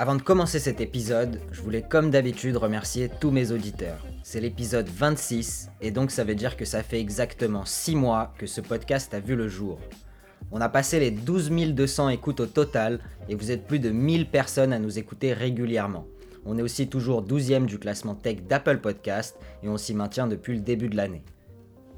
Avant de commencer cet épisode, je voulais comme d'habitude remercier tous mes auditeurs. C'est l'épisode 26 et donc ça veut dire que ça fait exactement 6 mois que ce podcast a vu le jour. On a passé les 12 200 écoutes au total et vous êtes plus de 1000 personnes à nous écouter régulièrement. On est aussi toujours 12e du classement tech d'Apple Podcast et on s'y maintient depuis le début de l'année.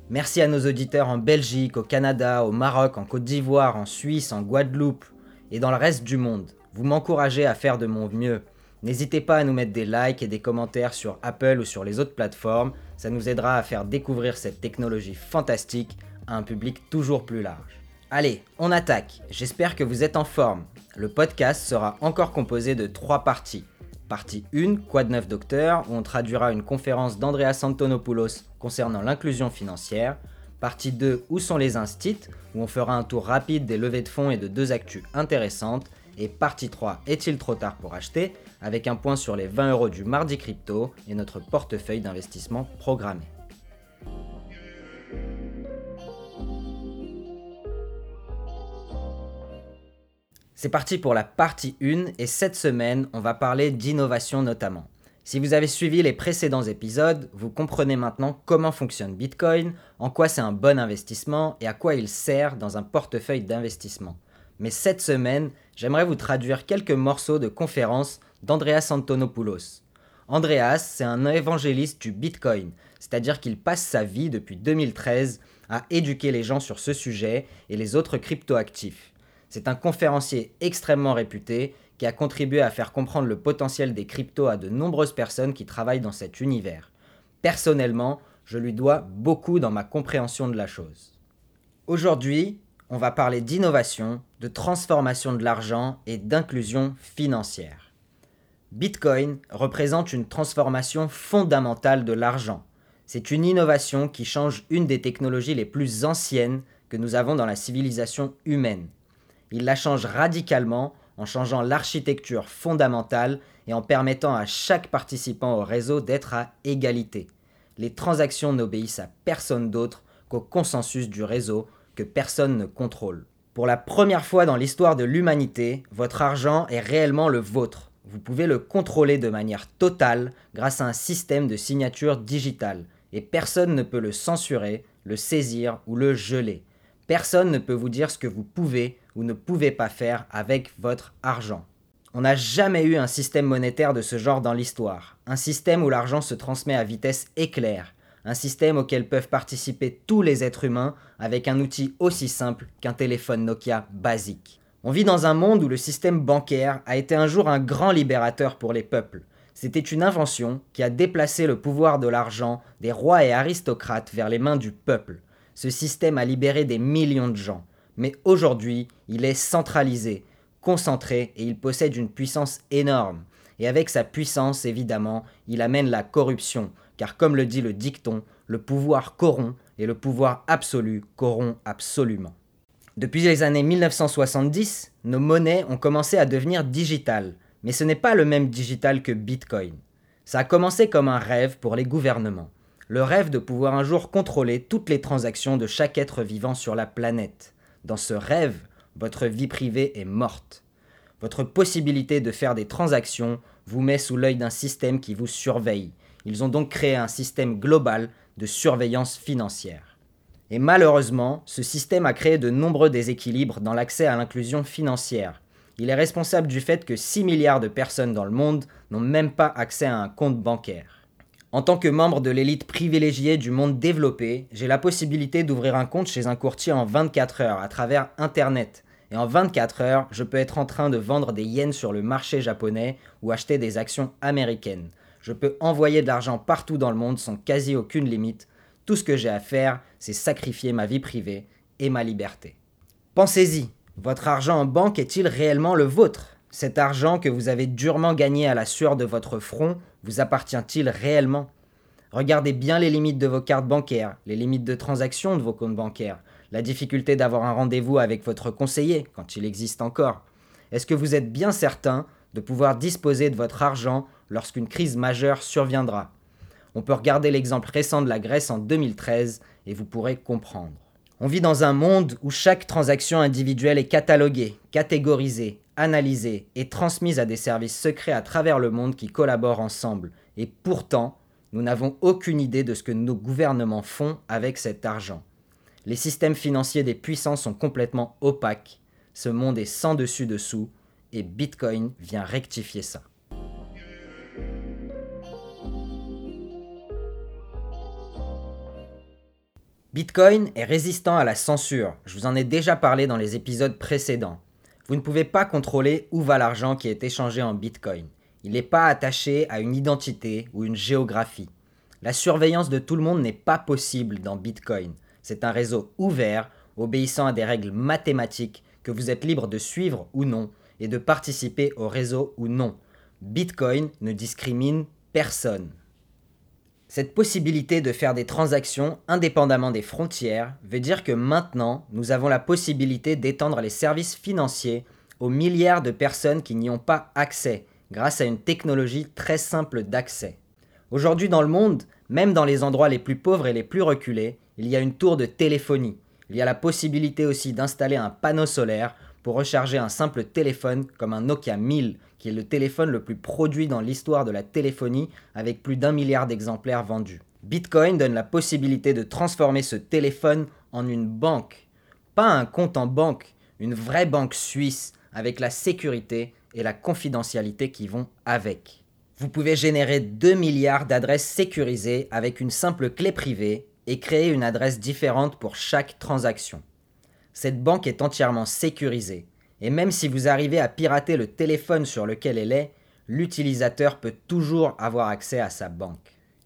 Merci à nos auditeurs en Belgique, au Canada, au Maroc, en Côte d'Ivoire, en Suisse, en Guadeloupe et dans le reste du monde. Vous m'encouragez à faire de mon mieux. N'hésitez pas à nous mettre des likes et des commentaires sur Apple ou sur les autres plateformes, ça nous aidera à faire découvrir cette technologie fantastique à un public toujours plus large. Allez, on attaque, j'espère que vous êtes en forme. Le podcast sera encore composé de trois parties. Partie 1, Quoi de neuf docteur, où on traduira une conférence d'Andreas Antonopoulos concernant l'inclusion financière. Partie 2, Où sont les instits, où on fera un tour rapide des levées de fonds et de deux actus intéressantes. Et partie 3, Est-il trop tard pour acheter avec un point sur les 20 euros du mardi crypto et notre portefeuille d'investissement programmé. C'est parti pour la partie 1 et cette semaine, on va parler d'innovation notamment. Si vous avez suivi les précédents épisodes, vous comprenez maintenant comment fonctionne Bitcoin, en quoi c'est un bon investissement et à quoi il sert dans un portefeuille d'investissement. Mais cette semaine, j'aimerais vous traduire quelques morceaux de conférences d'Andreas Antonopoulos. Andreas, c'est un évangéliste du Bitcoin, c'est-à-dire qu'il passe sa vie depuis 2013 à éduquer les gens sur ce sujet et les autres cryptoactifs. C'est un conférencier extrêmement réputé qui a contribué à faire comprendre le potentiel des cryptos à de nombreuses personnes qui travaillent dans cet univers. Personnellement, je lui dois beaucoup dans ma compréhension de la chose. Aujourd'hui, on va parler d'innovation, de transformation de l'argent et d'inclusion financière. Bitcoin représente une transformation fondamentale de l'argent. C'est une innovation qui change une des technologies les plus anciennes que nous avons dans la civilisation humaine. Il la change radicalement en changeant l'architecture fondamentale et en permettant à chaque participant au réseau d'être à égalité. Les transactions n'obéissent à personne d'autre qu'au consensus du réseau personne ne contrôle. Pour la première fois dans l'histoire de l'humanité, votre argent est réellement le vôtre. Vous pouvez le contrôler de manière totale grâce à un système de signature digitale, et personne ne peut le censurer, le saisir ou le geler. Personne ne peut vous dire ce que vous pouvez ou ne pouvez pas faire avec votre argent. On n'a jamais eu un système monétaire de ce genre dans l'histoire. Un système où l'argent se transmet à vitesse éclair. Un système auquel peuvent participer tous les êtres humains avec un outil aussi simple qu'un téléphone Nokia basique. On vit dans un monde où le système bancaire a été un jour un grand libérateur pour les peuples. C'était une invention qui a déplacé le pouvoir de l'argent des rois et aristocrates vers les mains du peuple. Ce système a libéré des millions de gens. Mais aujourd'hui, il est centralisé, concentré et il possède une puissance énorme. Et avec sa puissance, évidemment, il amène la corruption, car comme le dit le dicton, le pouvoir corrompt et le pouvoir absolu corrompt absolument. Depuis les années 1970, nos monnaies ont commencé à devenir digitales, mais ce n'est pas le même digital que Bitcoin. Ça a commencé comme un rêve pour les gouvernements, le rêve de pouvoir un jour contrôler toutes les transactions de chaque être vivant sur la planète. Dans ce rêve, votre vie privée est morte. Votre possibilité de faire des transactions vous met sous l'œil d'un système qui vous surveille. Ils ont donc créé un système global de surveillance financière. Et malheureusement, ce système a créé de nombreux déséquilibres dans l'accès à l'inclusion financière. Il est responsable du fait que 6 milliards de personnes dans le monde n'ont même pas accès à un compte bancaire. En tant que membre de l'élite privilégiée du monde développé, j'ai la possibilité d'ouvrir un compte chez un courtier en 24 heures à travers Internet. Et en 24 heures, je peux être en train de vendre des yens sur le marché japonais ou acheter des actions américaines. Je peux envoyer de l'argent partout dans le monde sans quasi aucune limite. Tout ce que j'ai à faire, c'est sacrifier ma vie privée et ma liberté. Pensez-y, votre argent en banque est-il réellement le vôtre? Cet argent que vous avez durement gagné à la sueur de votre front vous appartient-il réellement? Regardez bien les limites de vos cartes bancaires, les limites de transaction de vos comptes bancaires, la difficulté d'avoir un rendez-vous avec votre conseiller, quand il existe encore. Est-ce que vous êtes bien certain de pouvoir disposer de votre argent lorsqu'une crise majeure surviendra On peut regarder l'exemple récent de la Grèce en 2013 et vous pourrez comprendre. On vit dans un monde où chaque transaction individuelle est cataloguée, catégorisée, analysée et transmise à des services secrets à travers le monde qui collaborent ensemble. Et pourtant, nous n'avons aucune idée de ce que nos gouvernements font avec cet argent. Les systèmes financiers des puissants sont complètement opaques. Ce monde est sans dessus-dessous et Bitcoin vient rectifier ça. Bitcoin est résistant à la censure. Je vous en ai déjà parlé dans les épisodes précédents. Vous ne pouvez pas contrôler où va l'argent qui est échangé en Bitcoin. Il n'est pas attaché à une identité ou une géographie. La surveillance de tout le monde n'est pas possible dans Bitcoin. C'est un réseau ouvert, obéissant à des règles mathématiques que vous êtes libre de suivre ou non et de participer au réseau ou non. Bitcoin ne discrimine personne. Cette possibilité de faire des transactions indépendamment des frontières veut dire que maintenant, nous avons la possibilité d'étendre les services financiers aux milliards de personnes qui n'y ont pas accès grâce à une technologie très simple d'accès. Aujourd'hui dans le monde, même dans les endroits les plus pauvres et les plus reculés, il y a une tour de téléphonie. Il y a la possibilité aussi d'installer un panneau solaire pour recharger un simple téléphone comme un Nokia 1000 qui est le téléphone le plus produit dans l'histoire de la téléphonie avec plus d'un milliard d'exemplaires vendus. Bitcoin donne la possibilité de transformer ce téléphone en une banque. Pas un compte en banque, une vraie banque suisse avec la sécurité et la confidentialité qui vont avec. Vous pouvez générer 2 milliards d'adresses sécurisées avec une simple clé privée et créer une adresse différente pour chaque transaction. Cette banque est entièrement sécurisée et même si vous arrivez à pirater le téléphone sur lequel elle est, l'utilisateur peut toujours avoir accès à sa banque.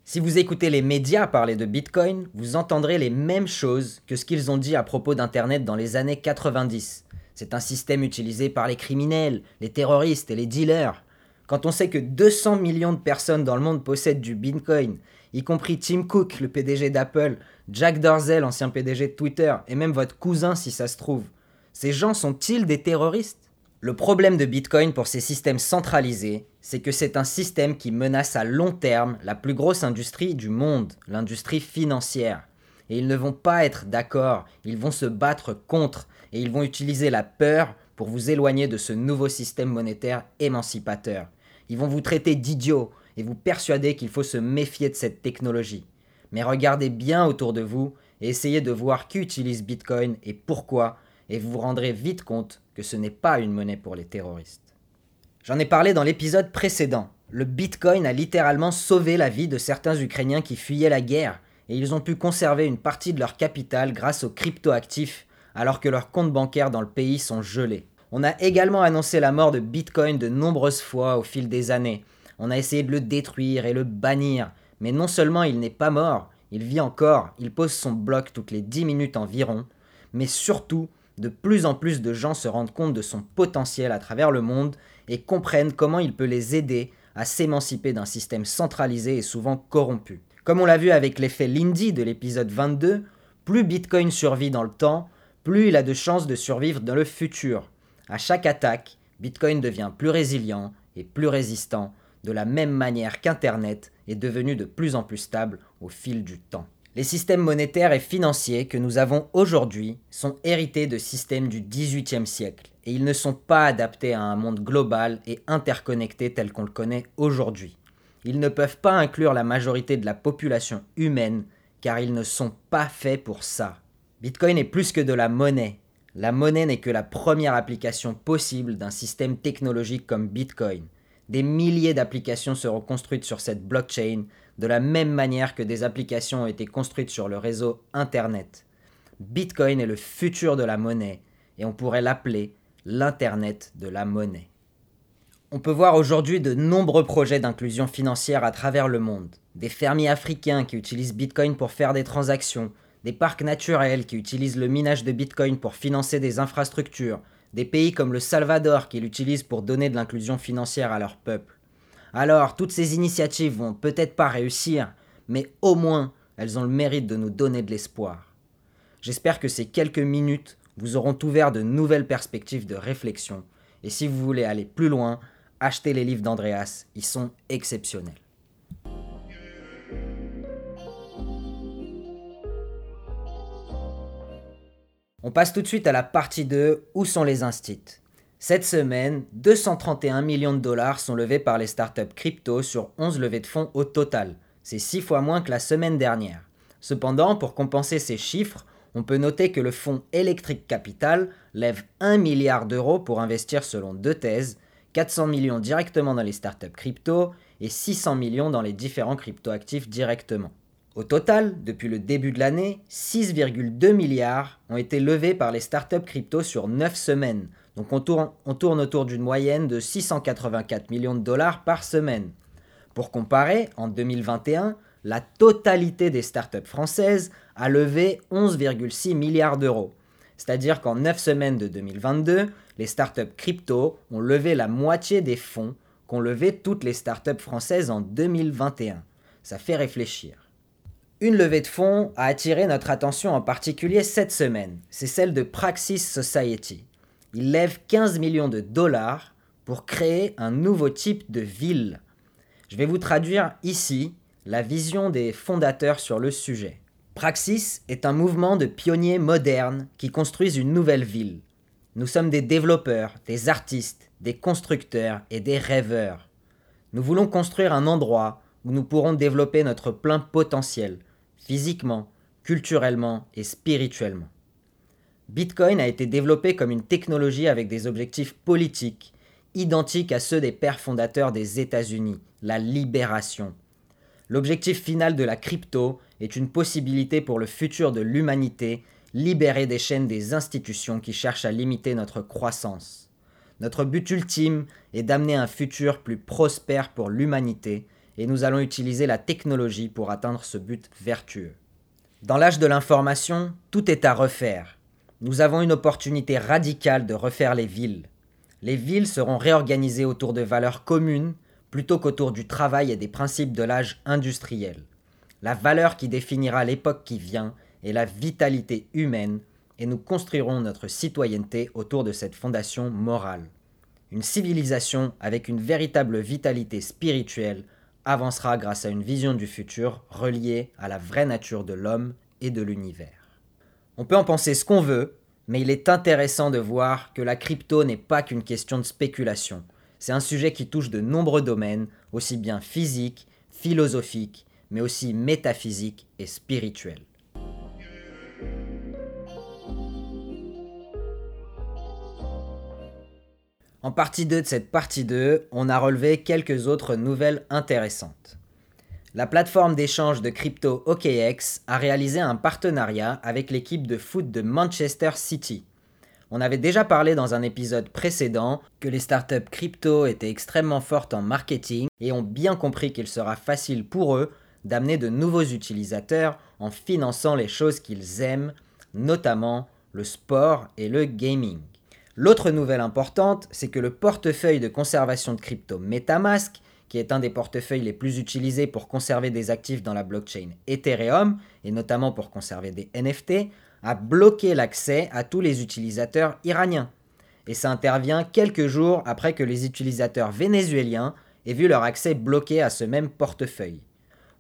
Si vous écoutez les médias parler de Bitcoin, vous entendrez les mêmes choses que ce qu'ils ont dit à propos d'Internet dans les années 90. C'est un système utilisé par les criminels, les terroristes et les dealers. Quand on sait que 200 millions de personnes dans le monde possèdent du Bitcoin, y compris Tim Cook, le PDG d'Apple, Jack Dorsey, l'ancien PDG de Twitter, et même votre cousin si ça se trouve, ces gens sont-ils des terroristes? Le problème de Bitcoin pour ces systèmes centralisés, c'est que c'est un système qui menace à long terme la plus grosse industrie du monde, l'industrie financière. Et ils ne vont pas être d'accord, ils vont se battre contre, et ils vont utiliser la peur pour vous éloigner de ce nouveau système monétaire émancipateur. Ils vont vous traiter d'idiot et vous persuader qu'il faut se méfier de cette technologie. Mais regardez bien autour de vous et essayez de voir qui utilise Bitcoin et pourquoi et vous vous rendrez vite compte que ce n'est pas une monnaie pour les terroristes. J'en ai parlé dans l'épisode précédent. Le Bitcoin a littéralement sauvé la vie de certains Ukrainiens qui fuyaient la guerre, et ils ont pu conserver une partie de leur capital grâce aux cryptoactifs, alors que leurs comptes bancaires dans le pays sont gelés. On a également annoncé la mort de Bitcoin de nombreuses fois au fil des années. On a essayé de le détruire et le bannir, mais non seulement il n'est pas mort, il vit encore, il pose son bloc toutes les 10 minutes environ, mais surtout, de plus en plus de gens se rendent compte de son potentiel à travers le monde et comprennent comment il peut les aider à s'émanciper d'un système centralisé et souvent corrompu. Comme on l'a vu avec l'effet Lindy de l'épisode 22, plus Bitcoin survit dans le temps, plus il a de chances de survivre dans le futur. À chaque attaque, Bitcoin devient plus résilient et plus résistant, de la même manière qu'Internet est devenu de plus en plus stable au fil du temps. Les systèmes monétaires et financiers que nous avons aujourd'hui sont hérités de systèmes du XVIIIe siècle et ils ne sont pas adaptés à un monde global et interconnecté tel qu'on le connaît aujourd'hui. Ils ne peuvent pas inclure la majorité de la population humaine car ils ne sont pas faits pour ça. Bitcoin est plus que de la monnaie. La monnaie n'est que la première application possible d'un système technologique comme Bitcoin. Des milliers d'applications seront construites sur cette blockchain de la même manière que des applications ont été construites sur le réseau Internet. Bitcoin est le futur de la monnaie et on pourrait l'appeler l'Internet de la monnaie. On peut voir aujourd'hui de nombreux projets d'inclusion financière à travers le monde. Des fermiers africains qui utilisent Bitcoin pour faire des transactions, des parcs naturels qui utilisent le minage de Bitcoin pour financer des infrastructures, des pays comme le Salvador qui l'utilisent pour donner de l'inclusion financière à leur peuple. Alors, toutes ces initiatives vont peut-être pas réussir, mais au moins, elles ont le mérite de nous donner de l'espoir. J'espère que ces quelques minutes vous auront ouvert de nouvelles perspectives de réflexion. Et si vous voulez aller plus loin, achetez les livres d'Andreas, ils sont exceptionnels. On passe tout de suite à la partie 2, où sont les instits? Cette semaine, 231 millions de dollars sont levés par les startups crypto sur 11 levées de fonds au total. C'est 6 fois moins que la semaine dernière. Cependant, pour compenser ces chiffres, on peut noter que le fonds Electric Capital lève 1 milliard d'euros pour investir selon deux thèses, 400 millions directement dans les startups crypto et 600 millions dans les différents cryptoactifs directement. Au total, depuis le début de l'année, 6,2 milliards ont été levés par les startups crypto sur 9 semaines. Donc on tourne, autour d'une moyenne de 684 millions de dollars par semaine. Pour comparer, en 2021, la totalité des startups françaises a levé 11,6 milliards d'euros. C'est-à-dire qu'en 9 semaines de 2022, les startups crypto ont levé la moitié des fonds qu'ont levé toutes les startups françaises en 2021. Ça fait réfléchir. Une levée de fonds a attiré notre attention en particulier cette semaine. C'est celle de Praxis Society. Ils lèvent 15 millions de dollars pour créer un nouveau type de ville. Je vais vous traduire ici la vision des fondateurs sur le sujet. Praxis est un mouvement de pionniers modernes qui construisent une nouvelle ville. Nous sommes des développeurs, des artistes, des constructeurs et des rêveurs. Nous voulons construire un endroit où nous pourrons développer notre plein potentiel, physiquement, culturellement et spirituellement. Bitcoin a été développé comme une technologie avec des objectifs politiques, identiques à ceux des pères fondateurs des États-Unis, la libération. L'objectif final de la crypto est une possibilité pour le futur de l'humanité, libérée des chaînes des institutions qui cherchent à limiter notre croissance. Notre but ultime est d'amener un futur plus prospère pour l'humanité, et nous allons utiliser la technologie pour atteindre ce but vertueux. Dans l'âge de l'information, tout est à refaire. Nous avons une opportunité radicale de refaire les villes. Les villes seront réorganisées autour de valeurs communes plutôt qu'autour du travail et des principes de l'âge industriel. La valeur qui définira l'époque qui vient est la vitalité humaine et nous construirons notre citoyenneté autour de cette fondation morale. Une civilisation avec une véritable vitalité spirituelle avancera grâce à une vision du futur reliée à la vraie nature de l'homme et de l'univers. On peut en penser ce qu'on veut, mais il est intéressant de voir que la crypto n'est pas qu'une question de spéculation. C'est un sujet qui touche de nombreux domaines, aussi bien physiques, philosophiques, mais aussi métaphysiques et spirituels. En partie 2 de cette partie 2, on a relevé quelques autres nouvelles intéressantes. La plateforme d'échange de crypto OKX a réalisé un partenariat avec l'équipe de foot de Manchester City. On avait déjà parlé dans un épisode précédent que les startups crypto étaient extrêmement fortes en marketing et ont bien compris qu'il sera facile pour eux d'amener de nouveaux utilisateurs en finançant les choses qu'ils aiment, notamment le sport et le gaming. L'autre nouvelle importante, c'est que le portefeuille de conservation de crypto Metamask, qui est un des portefeuilles les plus utilisés pour conserver des actifs dans la blockchain Ethereum, et notamment pour conserver des NFT, a bloqué l'accès à tous les utilisateurs iraniens. Et ça intervient quelques jours après que les utilisateurs vénézuéliens aient vu leur accès bloqué à ce même portefeuille.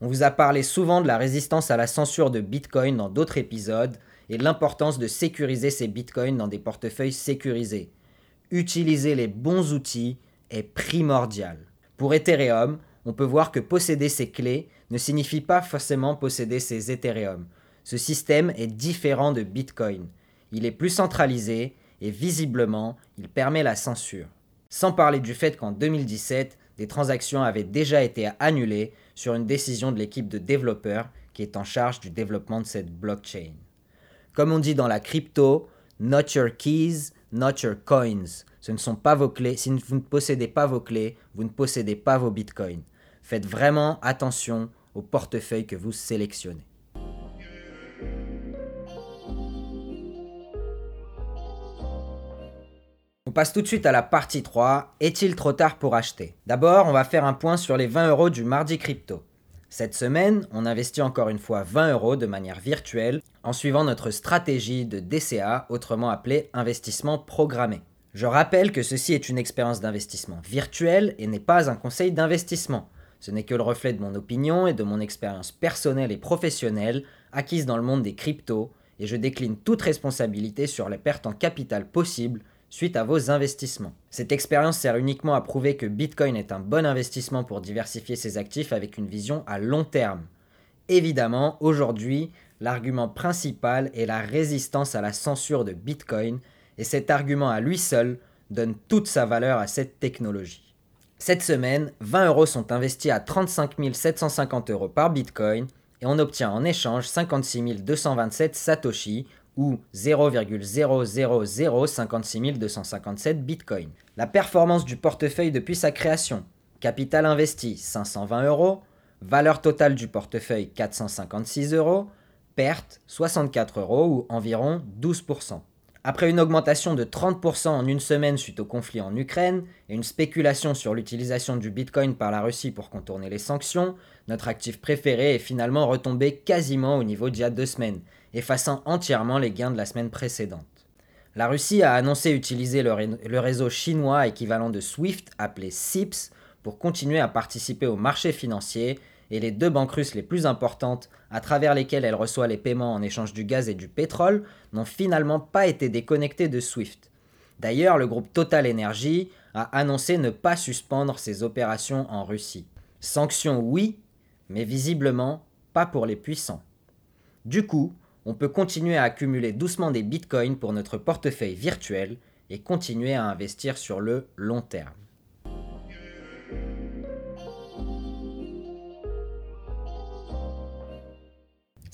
On vous a parlé souvent de la résistance à la censure de Bitcoin dans d'autres épisodes et de l'importance de sécuriser ces Bitcoins dans des portefeuilles sécurisés. Utiliser les bons outils est primordial. Pour Ethereum, on peut voir que posséder ces clés ne signifie pas forcément posséder ces Ethereum. Ce système est différent de Bitcoin. Il est plus centralisé et visiblement, il permet la censure. Sans parler du fait qu'en 2017, des transactions avaient déjà été annulées sur une décision de l'équipe de développeurs qui est en charge du développement de cette blockchain. Comme on dit dans la crypto, not your keys, not your coins. Ce ne sont pas vos clés. Si vous ne possédez pas vos clés, vous ne possédez pas vos bitcoins. Faites vraiment attention au portefeuille que vous sélectionnez. On passe tout de suite à la partie 3, est-il trop tard pour acheter? D'abord, on va faire un point sur les 20 euros du mardi crypto. Cette semaine, on investit encore une fois 20 euros de manière virtuelle en suivant notre stratégie de DCA, autrement appelée investissement programmé. Je rappelle que ceci est une expérience d'investissement virtuelle et n'est pas un conseil d'investissement. Ce n'est que le reflet de mon opinion et de mon expérience personnelle et professionnelle acquise dans le monde des cryptos, et je décline toute responsabilité sur les pertes en capital possibles suite à vos investissements. Cette expérience sert uniquement à prouver que Bitcoin est un bon investissement pour diversifier ses actifs avec une vision à long terme. Évidemment, aujourd'hui, l'argument principal est la résistance à la censure de Bitcoin et cet argument à lui seul donne toute sa valeur à cette technologie. Cette semaine, 20 euros sont investis à 35 750 euros par Bitcoin et on obtient en échange 56 227 Satoshi ou 0,00056 257 Bitcoin. La performance du portefeuille depuis sa création. Capital investi 520 euros, valeur totale du portefeuille 456 euros, perte 64 euros ou environ 12%. Après une augmentation de 30% en une semaine suite au conflit en Ukraine et une spéculation sur l'utilisation du Bitcoin par la Russie pour contourner les sanctions, notre actif préféré est finalement retombé quasiment au niveau d'il y a deux semaines, effaçant entièrement les gains de la semaine précédente. La Russie a annoncé utiliser le, réseau chinois équivalent de SWIFT appelé SIPS pour continuer à participer au marché financier et les deux banques russes les plus importantes à travers lesquelles elle reçoit les paiements en échange du gaz et du pétrole n'ont finalement pas été déconnectées de SWIFT. D'ailleurs, le groupe Total Energy a annoncé ne pas suspendre ses opérations en Russie. Sanctions oui, mais visiblement pas pour les puissants. Du coup, on peut continuer à accumuler doucement des bitcoins pour notre portefeuille virtuel et continuer à investir sur le long terme.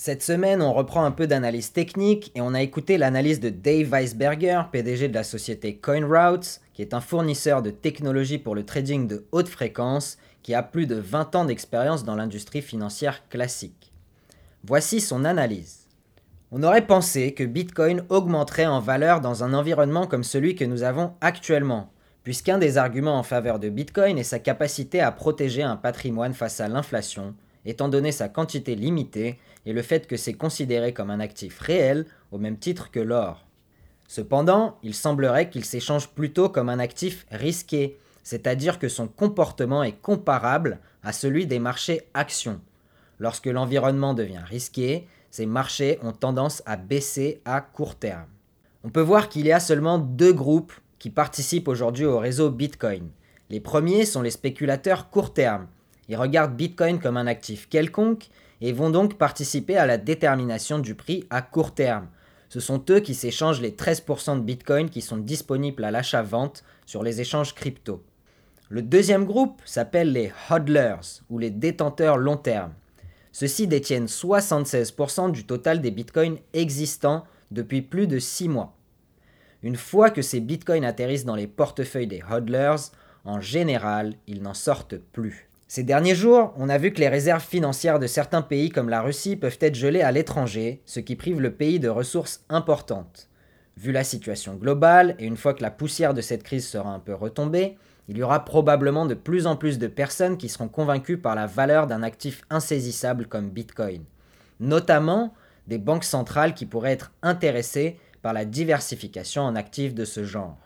Cette semaine, on reprend un peu d'analyse technique et on a écouté l'analyse de Dave Weisberger, PDG de la société CoinRoutes, qui est un fournisseur de technologies pour le trading de haute fréquence qui a plus de 20 ans d'expérience dans l'industrie financière classique. Voici son analyse. On aurait pensé que Bitcoin augmenterait en valeur dans un environnement comme celui que nous avons actuellement, puisqu'un des arguments en faveur de Bitcoin est sa capacité à protéger un patrimoine face à l'inflation, étant donné sa quantité limitée et le fait que c'est considéré comme un actif réel au même titre que l'or. Cependant, il semblerait qu'il s'échange plutôt comme un actif risqué, c'est-à-dire que son comportement est comparable à celui des marchés actions. Lorsque l'environnement devient risqué, ces marchés ont tendance à baisser à court terme. On peut voir qu'il y a seulement deux groupes qui participent aujourd'hui au réseau Bitcoin. Les premiers sont les spéculateurs court terme, ils regardent Bitcoin comme un actif quelconque et vont donc participer à la détermination du prix à court terme. Ce sont eux qui s'échangent les 13% de Bitcoin qui sont disponibles à l'achat-vente sur les échanges crypto. Le deuxième groupe s'appelle les hodlers ou les détenteurs long terme. Ceux-ci détiennent 76% du total des bitcoins existants depuis plus de 6 mois. Une fois que ces bitcoins atterrissent dans les portefeuilles des hodlers, en général, ils n'en sortent plus. Ces derniers jours, on a vu que les réserves financières de certains pays comme la Russie peuvent être gelées à l'étranger, ce qui prive le pays de ressources importantes. Vu la situation globale, et une fois que la poussière de cette crise sera un peu retombée, il y aura probablement de plus en plus de personnes qui seront convaincues par la valeur d'un actif insaisissable comme Bitcoin. Notamment des banques centrales qui pourraient être intéressées par la diversification en actifs de ce genre.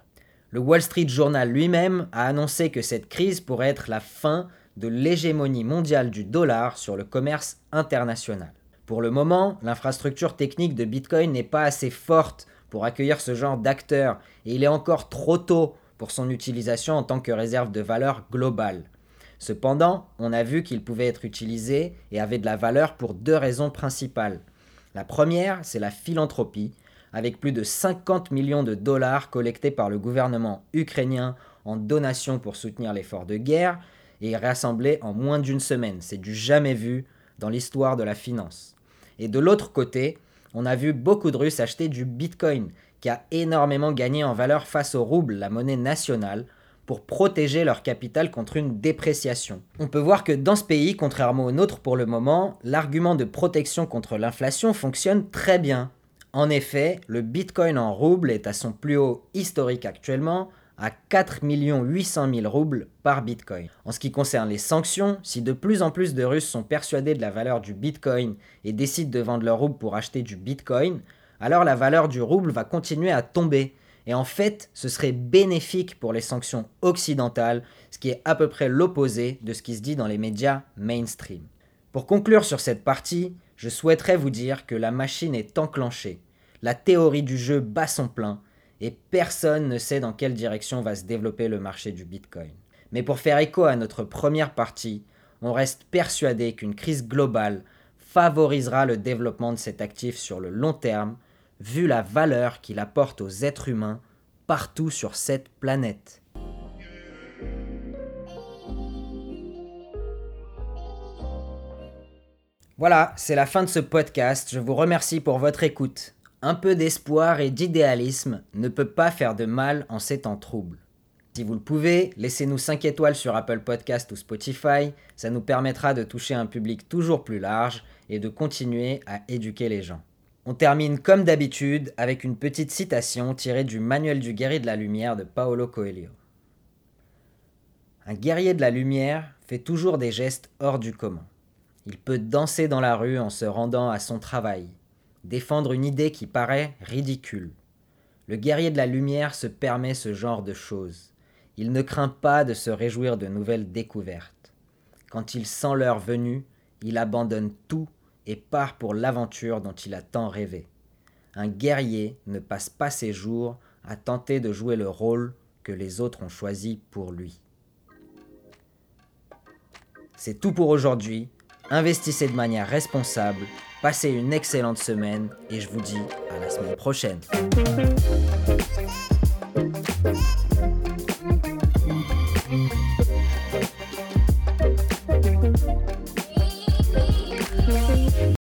Le Wall Street Journal lui-même a annoncé que cette crise pourrait être la fin de l'hégémonie mondiale du dollar sur le commerce international. Pour le moment, l'infrastructure technique de Bitcoin n'est pas assez forte pour accueillir ce genre d'acteurs et il est encore trop tôt pour son utilisation en tant que réserve de valeur globale. Cependant, on a vu qu'il pouvait être utilisé et avait de la valeur pour deux raisons principales. La première, c'est la philanthropie, avec plus de 50 millions de dollars collectés par le gouvernement ukrainien en donations pour soutenir l'effort de guerre, et rassemblé en moins d'une semaine. C'est du jamais vu dans l'histoire de la finance. Et de l'autre côté, on a vu beaucoup de Russes acheter du Bitcoin, qui a énormément gagné en valeur face au rouble, la monnaie nationale, pour protéger leur capital contre une dépréciation. On peut voir que dans ce pays, contrairement au nôtre pour le moment, l'argument de protection contre l'inflation fonctionne très bien. En effet, le Bitcoin en rouble est à son plus haut historique actuellement, à 4 800 000 roubles par Bitcoin. En ce qui concerne les sanctions, si de plus en plus de Russes sont persuadés de la valeur du Bitcoin et décident de vendre leur rouble pour acheter du Bitcoin, alors la valeur du rouble va continuer à tomber. Et en fait, ce serait bénéfique pour les sanctions occidentales, ce qui est à peu près l'opposé de ce qui se dit dans les médias mainstream. Pour conclure sur cette partie, je souhaiterais vous dire que la machine est enclenchée. La théorie du jeu bat son plein et personne ne sait dans quelle direction va se développer le marché du Bitcoin. Mais pour faire écho à notre première partie, on reste persuadé qu'une crise globale favorisera le développement de cet actif sur le long terme, vu la valeur qu'il apporte aux êtres humains partout sur cette planète. Voilà, c'est la fin de ce podcast. Je vous remercie pour votre écoute. Un peu d'espoir et d'idéalisme ne peut pas faire de mal en ces temps troubles. Si vous le pouvez, laissez-nous 5 étoiles sur Apple Podcast ou Spotify, ça nous permettra de toucher un public toujours plus large et de continuer à éduquer les gens. On termine comme d'habitude avec une petite citation tirée du Manuel du guerrier de la lumière de Paolo Coelho. Un guerrier de la lumière fait toujours des gestes hors du commun. Il peut danser dans la rue en se rendant à son travail, défendre une idée qui paraît ridicule. Le guerrier de la lumière se permet ce genre de choses. Il ne craint pas de se réjouir de nouvelles découvertes. Quand il sent l'heure venue, il abandonne tout et part pour l'aventure dont il a tant rêvé. Un guerrier ne passe pas ses jours à tenter de jouer le rôle que les autres ont choisi pour lui. C'est tout pour aujourd'hui Investissez de manière responsable, passez une excellente semaine et je vous dis à la semaine prochaine.